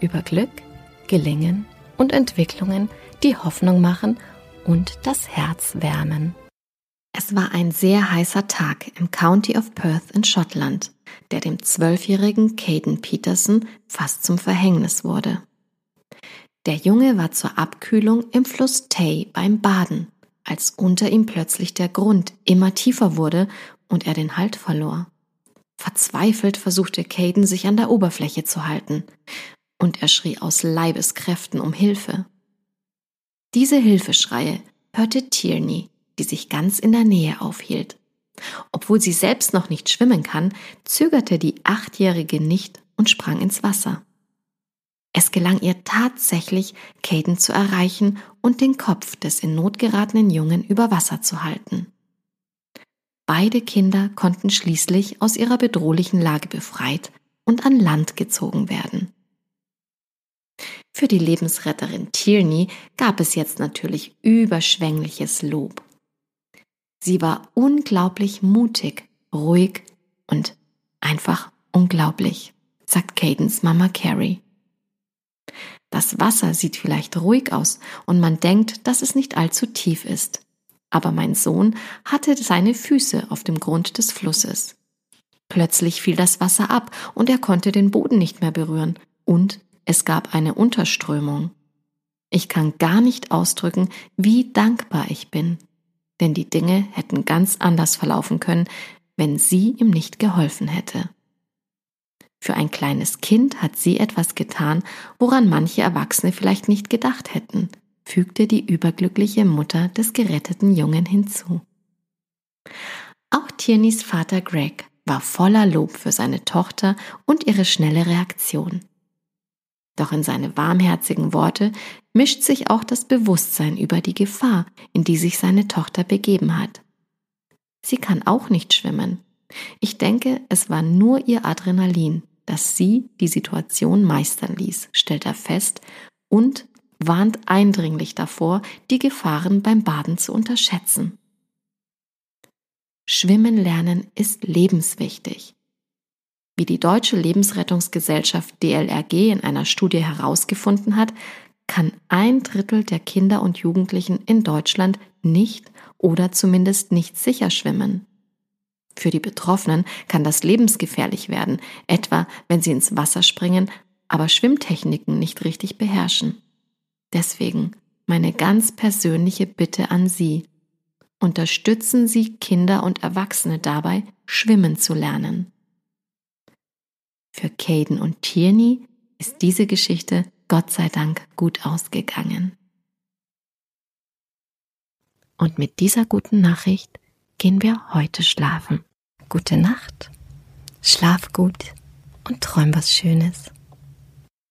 über Glück, Gelingen und Entwicklungen, die Hoffnung machen und das Herz wärmen. Es war ein sehr heißer Tag im County of Perth in Schottland, der dem zwölfjährigen Caden Peterson fast zum Verhängnis wurde. Der Junge war zur Abkühlung im Fluss Tay beim Baden, als unter ihm plötzlich der Grund immer tiefer wurde und er den Halt verlor. Verzweifelt versuchte Caden sich an der Oberfläche zu halten, und er schrie aus Leibeskräften um Hilfe. Diese Hilfeschreie hörte Tierney, die sich ganz in der Nähe aufhielt. Obwohl sie selbst noch nicht schwimmen kann, zögerte die Achtjährige nicht und sprang ins Wasser. Es gelang ihr tatsächlich, Caden zu erreichen und den Kopf des in Not geratenen Jungen über Wasser zu halten. Beide Kinder konnten schließlich aus ihrer bedrohlichen Lage befreit und an Land gezogen werden. Für die Lebensretterin Tierney gab es jetzt natürlich überschwängliches Lob. Sie war unglaublich mutig, ruhig und einfach unglaublich, sagt Cadens Mama Carrie. Das Wasser sieht vielleicht ruhig aus und man denkt, dass es nicht allzu tief ist. Aber mein Sohn hatte seine Füße auf dem Grund des Flusses. Plötzlich fiel das Wasser ab und er konnte den Boden nicht mehr berühren und es gab eine Unterströmung. Ich kann gar nicht ausdrücken, wie dankbar ich bin, denn die Dinge hätten ganz anders verlaufen können, wenn sie ihm nicht geholfen hätte. Für ein kleines Kind hat sie etwas getan, woran manche Erwachsene vielleicht nicht gedacht hätten, fügte die überglückliche Mutter des geretteten Jungen hinzu. Auch Tierneys Vater Greg war voller Lob für seine Tochter und ihre schnelle Reaktion. Doch in seine warmherzigen Worte mischt sich auch das Bewusstsein über die Gefahr, in die sich seine Tochter begeben hat. Sie kann auch nicht schwimmen. Ich denke, es war nur ihr Adrenalin, das sie die Situation meistern ließ, stellt er fest und warnt eindringlich davor, die Gefahren beim Baden zu unterschätzen. Schwimmen lernen ist lebenswichtig. Wie die Deutsche Lebensrettungsgesellschaft DLRG in einer Studie herausgefunden hat, kann ein Drittel der Kinder und Jugendlichen in Deutschland nicht oder zumindest nicht sicher schwimmen. Für die Betroffenen kann das lebensgefährlich werden, etwa wenn sie ins Wasser springen, aber Schwimmtechniken nicht richtig beherrschen. Deswegen meine ganz persönliche Bitte an Sie. Unterstützen Sie Kinder und Erwachsene dabei, schwimmen zu lernen. Für Caden und Tierney ist diese Geschichte Gott sei Dank gut ausgegangen. Und mit dieser guten Nachricht gehen wir heute schlafen. Gute Nacht, schlaf gut und träum was Schönes.